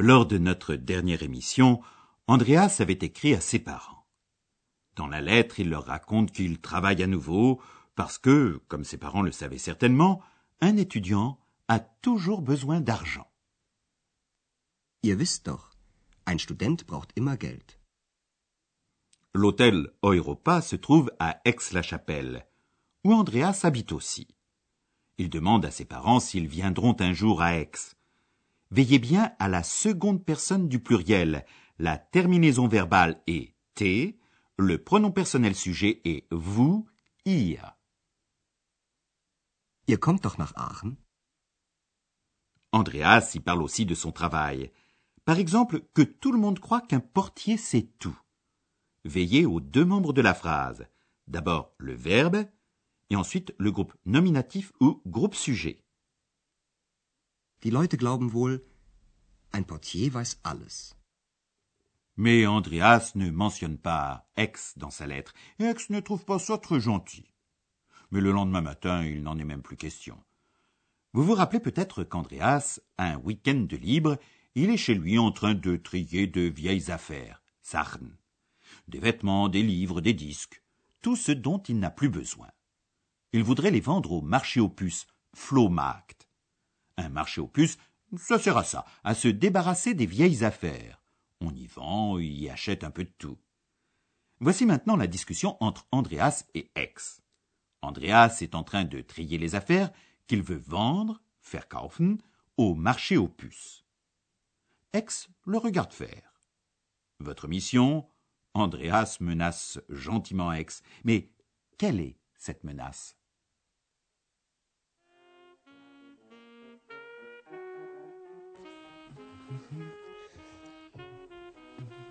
Lors de notre dernière émission, Andreas avait écrit à ses parents. Dans la lettre, il leur raconte qu'il travaille à nouveau parce que, comme ses parents le savaient certainement, un étudiant a toujours besoin d'argent. Ihr wisst doch, ein Student braucht immer Geld. L'hôtel Europa se trouve à Aix-la-Chapelle, où Andreas habite aussi. Il demande à ses parents s'ils viendront un jour à Aix. Veillez bien à la seconde personne du pluriel. La terminaison verbale est t, le pronom personnel sujet est vous, ihr. Ihr kommt doch nach Aachen? Andreas y parle aussi de son travail. Par exemple, que tout le monde croit qu'un portier sait tout. Veillez aux deux membres de la phrase. D'abord le verbe et ensuite le groupe nominatif ou groupe sujet. Leute glauben wohl, ein Portier weiß alles. Mais Andreas ne mentionne pas Ex dans sa lettre. Et Ex ne trouve pas ça très gentil. Mais le lendemain matin, il n'en est même plus question. Vous vous rappelez peut-être qu'Andreas un week-end de libre, il est chez lui en train de trier de vieilles affaires, Sachen. Des vêtements, des livres, des disques, tout ce dont il n'a plus besoin. Il voudrait les vendre au marché aux puces, Flohmarkt. Un marché aux puces, ça sert à ça, à se débarrasser des vieilles affaires. On y vend, y achète un peu de tout. Voici maintenant la discussion entre Andreas et Ex. Andreas est en train de trier les affaires qu'il veut vendre, verkaufen, au marché aux puces. Ex le regarde faire. Votre mission? Andreas menace gentiment Ex. Mais quelle est cette menace?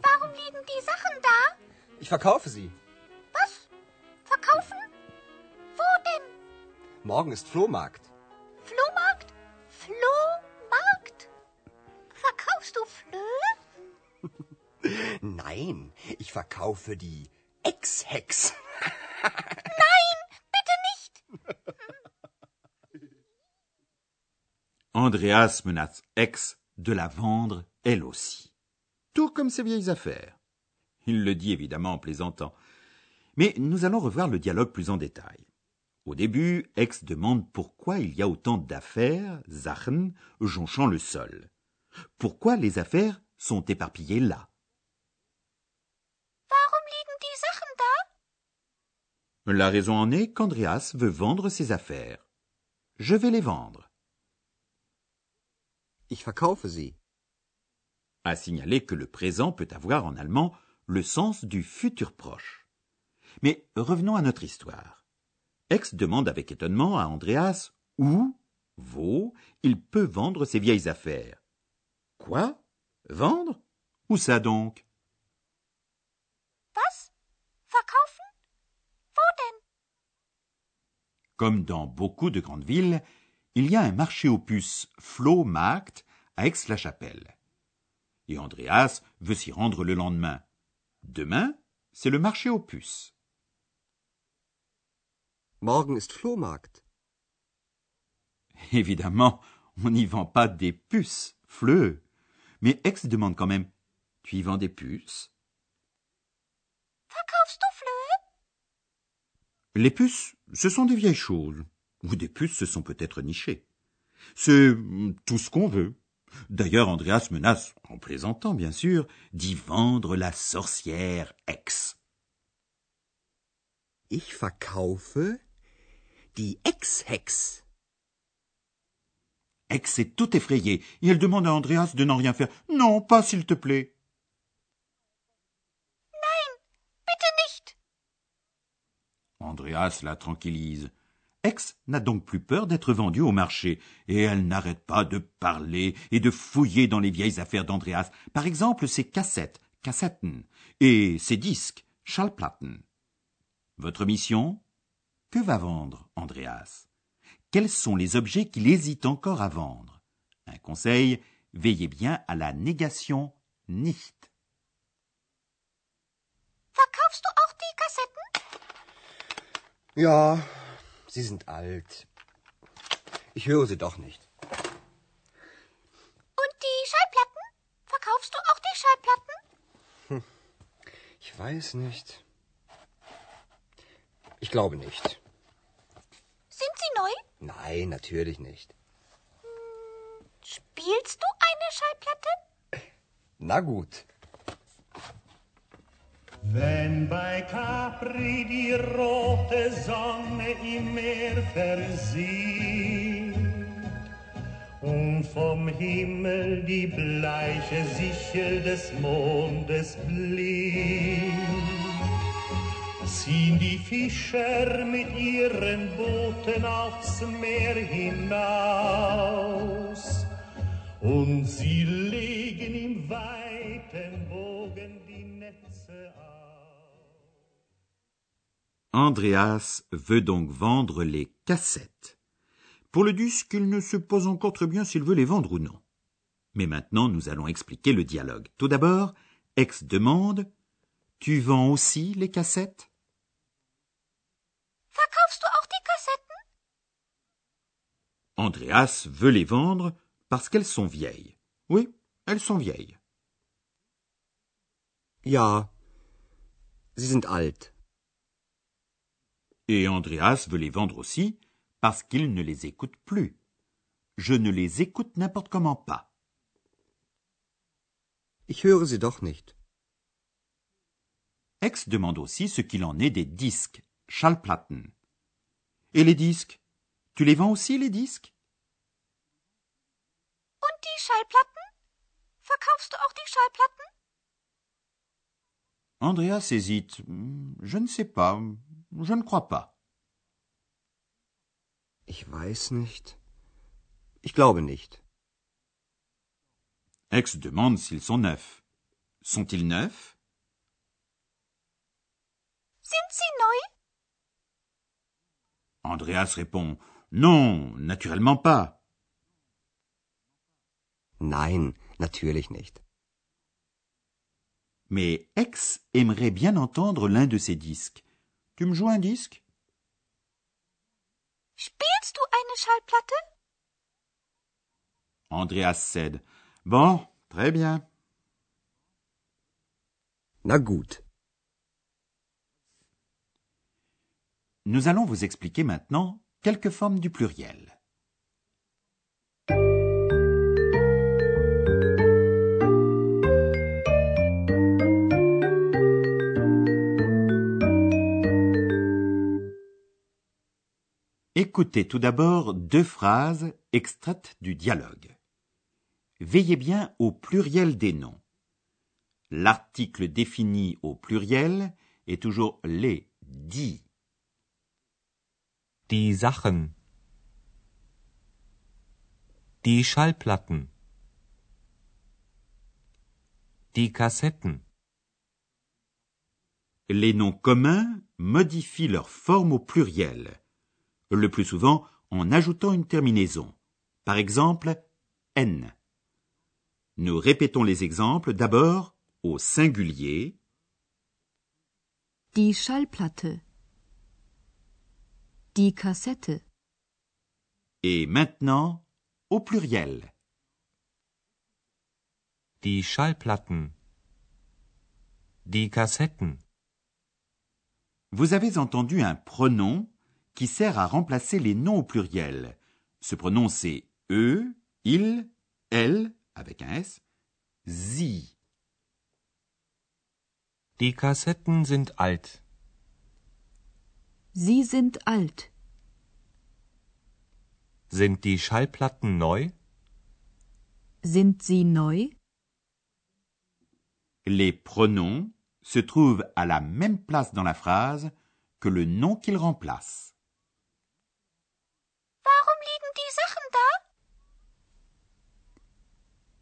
Warum liegen die Sachen da? Ich verkaufe sie. Was? Verkaufen? Wo denn? Morgen ist Flohmarkt. Flohmarkt? Flohmarkt? Verkaufst du Flöhe? Nein, ich verkaufe die Ex-Hex. Nein, bitte nicht. Andreas menace Ex de la vendre elle aussi. Tout comme ses vieilles affaires. Il le dit évidemment en plaisantant. Mais nous allons revoir le dialogue plus en détail. Au début, Ex demande pourquoi il y a autant d'affaires, Sachen, jonchant le sol. Pourquoi les affaires sont éparpillées là? Warum liegen die Sachen da? La raison en est qu'Andreas veut vendre ses affaires. Je vais les vendre. Ich verkaufe sie. À signaler que le présent peut avoir en allemand le sens du futur proche. Mais revenons à notre histoire. Ex demande avec étonnement à Andreas où, wo, il peut vendre ses vieilles affaires. Quoi? Vendre? Où ça donc? Was? Verkaufen? Wo denn? Comme dans beaucoup de grandes villes, il y a un marché aux puces Flohmarkt à Aix-la-Chapelle. Et Andreas veut s'y rendre le lendemain. Demain, c'est le marché aux puces. Morgen ist Flohmarkt. Évidemment, on n'y vend pas des puces, fleu. Mais Ex demande quand même Tu y vends des puces? Verkaufst du Flöhe? Les puces, ce sont des vieilles choses. Ou des puces se sont peut-être nichées. C'est tout ce qu'on veut. D'ailleurs, Andreas menace, en plaisantant bien sûr, d'y vendre la sorcière Ex. Ich verkaufe die Ex-Hex. Ex est tout effrayée et elle demande à Andreas de n'en rien faire. Non, pas s'il te plaît. Bitte nicht. Andreas la tranquillise. Ex n'a donc plus peur d'être vendue au marché, et elle n'arrête pas de parler et de fouiller dans les vieilles affaires d'Andreas, par exemple ses cassettes, cassetten, et ses disques, Schallplatten. Votre mission? Que va vendre Andreas? Quels sont les objets qu'il hésite encore à vendre? Un conseil, veillez bien à la négation nicht. Verkaufst du auch die Kassetten? Ja, sie sind alt. Ich höre sie doch nicht. Und die Schallplatten? Verkaufst du auch die Schallplatten? Ich weiß nicht. Ich glaube nicht. Sind sie neu? Nein, natürlich nicht. Spielst du eine Schallplatte? Na gut. Wenn bei Capri die rote Sonne im Meer versieht und vom Himmel die bleiche Sichel des Mondes blinkt, ziehen die Fischer mit ihren Booten aufs Meer hinaus und sie legen im weiten Die Netze. Andreas veut donc vendre les cassettes. Pour le disque, il ne sait pas encore très bien s'il veut les vendre ou non. Mais maintenant, nous allons expliquer le dialogue. Tout d'abord, Ex demande Tu vends aussi les cassettes? Verkaufst du auch die Kassetten? Andreas veut les vendre parce qu'elles sont vieilles. Oui, elles sont vieilles. Ja, sie sind alt. Et Andreas veut les vendre aussi parce qu'il ne les écoute plus. Je ne les écoute n'importe comment pas. Ich höre sie doch nicht. Ex demande aussi ce qu'il en est des disques, Schallplatten. Et les disques? Tu les vends aussi, les disques? Und die Schallplatten? Verkaufst du auch die Schallplatten? Andreas hésite. Je ne sais pas. Je ne crois pas. Ich weiß nicht. Ich glaube nicht. Ex demande s'ils sont neufs. Sont-ils neufs? Sind sie neu? Andreas répond Non, naturellement pas. Nein, natürlich nicht. Mais Ex aimerait bien entendre l'un de ces disques. Tu me joues un disque? Spielst du eine Schallplatte? Andreas cède. Bon, très bien. Na gut. Nous allons vous expliquer maintenant quelques formes du pluriel. Écoutez tout d'abord deux phrases extraites du dialogue. Veillez bien au pluriel des noms. L'article défini au pluriel est toujours les, die. Die Sachen. Die Schallplatten. Die Kassetten. Les noms communs modifient leur forme au pluriel, le plus souvent en ajoutant une terminaison. Par exemple, n. Nous répétons les exemples d'abord au singulier, Die Schallplatte. Die Kassette. et maintenant au pluriel. Die Schallplatten. Die Kassetten. Vous avez entendu un pronom qui sert à remplacer les noms au pluriel. Ce pronom c'est eux, il, elle, avec un S, sie. Die Kassetten sind alt. Sie sind alt. Sind die Schallplatten neu? Sind sie neu? Les pronoms se trouvent à la même place dans la phrase que le nom qu'ils remplacent.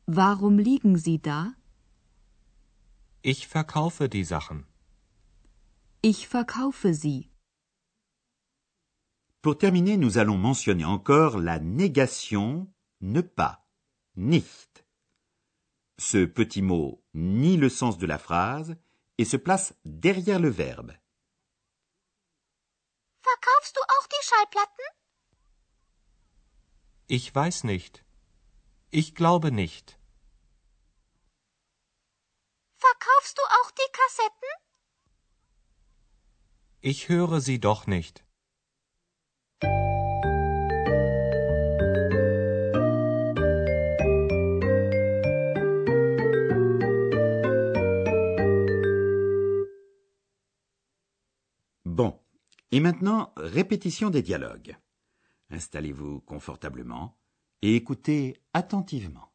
Warum liegen Sie da? Ich verkaufe die Sachen. Ich verkaufe sie. Pour terminer, nous allons mentionner encore la négation ne pas, nicht. Ce petit mot nie le sens de la phrase et se place derrière le verbe. Verkaufst du auch die Schallplatten? Ich weiß nicht. Ich glaube nicht. Verkaufst du auch die Kassetten? Ich höre sie doch nicht. Bon. Et maintenant, répétition des dialogues. Installez-vous confortablement et écoutez attentivement.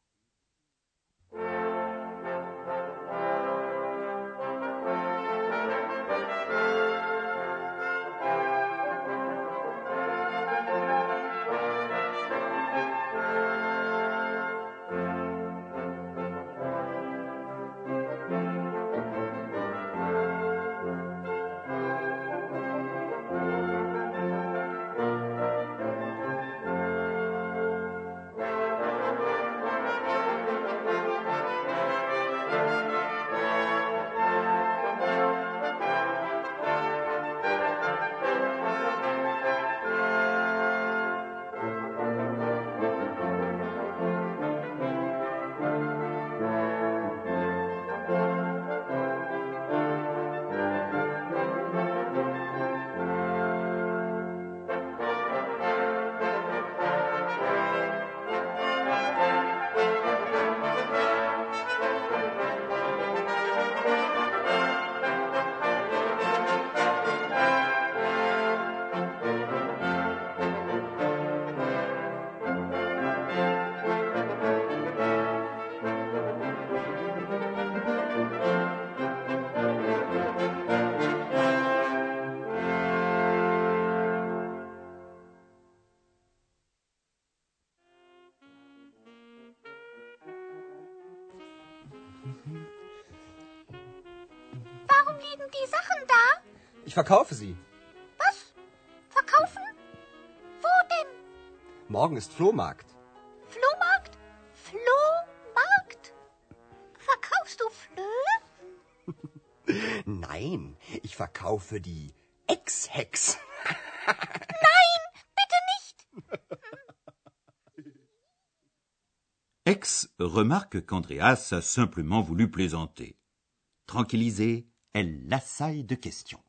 Ich verkaufe sie. Was? Verkaufen? Wo denn? Morgen ist Flohmarkt. Flohmarkt? Flohmarkt? Verkaufst du Flöhe? Nein, ich verkaufe die Ex-Hex. Nein, bitte nicht. Ex remarque qu'Andreas a simplement voulu plaisanter. Tranquillisée, elle l'assaille de questions.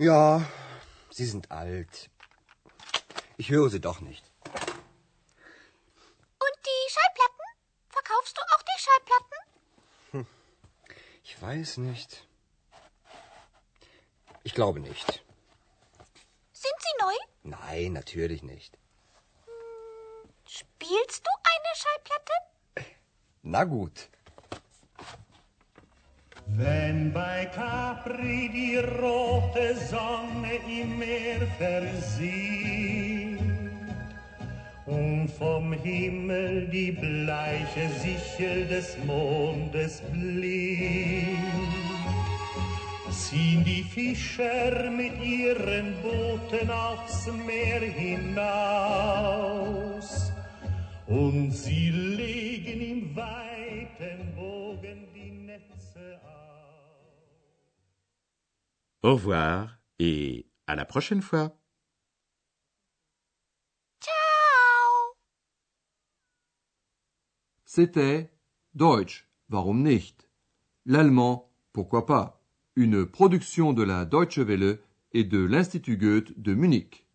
Ja, sie sind alt. Ich höre sie doch nicht. Und die Schallplatten? Verkaufst du auch die Schallplatten? Ich weiß nicht. Ich glaube nicht. Sind sie neu? Nein, natürlich nicht. Spielst du eine Schallplatte? Na gut. Wenn bei Capri die rote Sonne im Meer versieht und vom Himmel die bleiche Sichel des Mondes blinkt, ziehen die Fischer mit ihren Booten aufs Meer hinaus und sie legen im weiten Bogen die. Au revoir et à la prochaine fois. Ciao. C'était Deutsch, warum nicht? L'allemand, pourquoi pas? Une production de la Deutsche Welle et de l'Institut Goethe de Munich.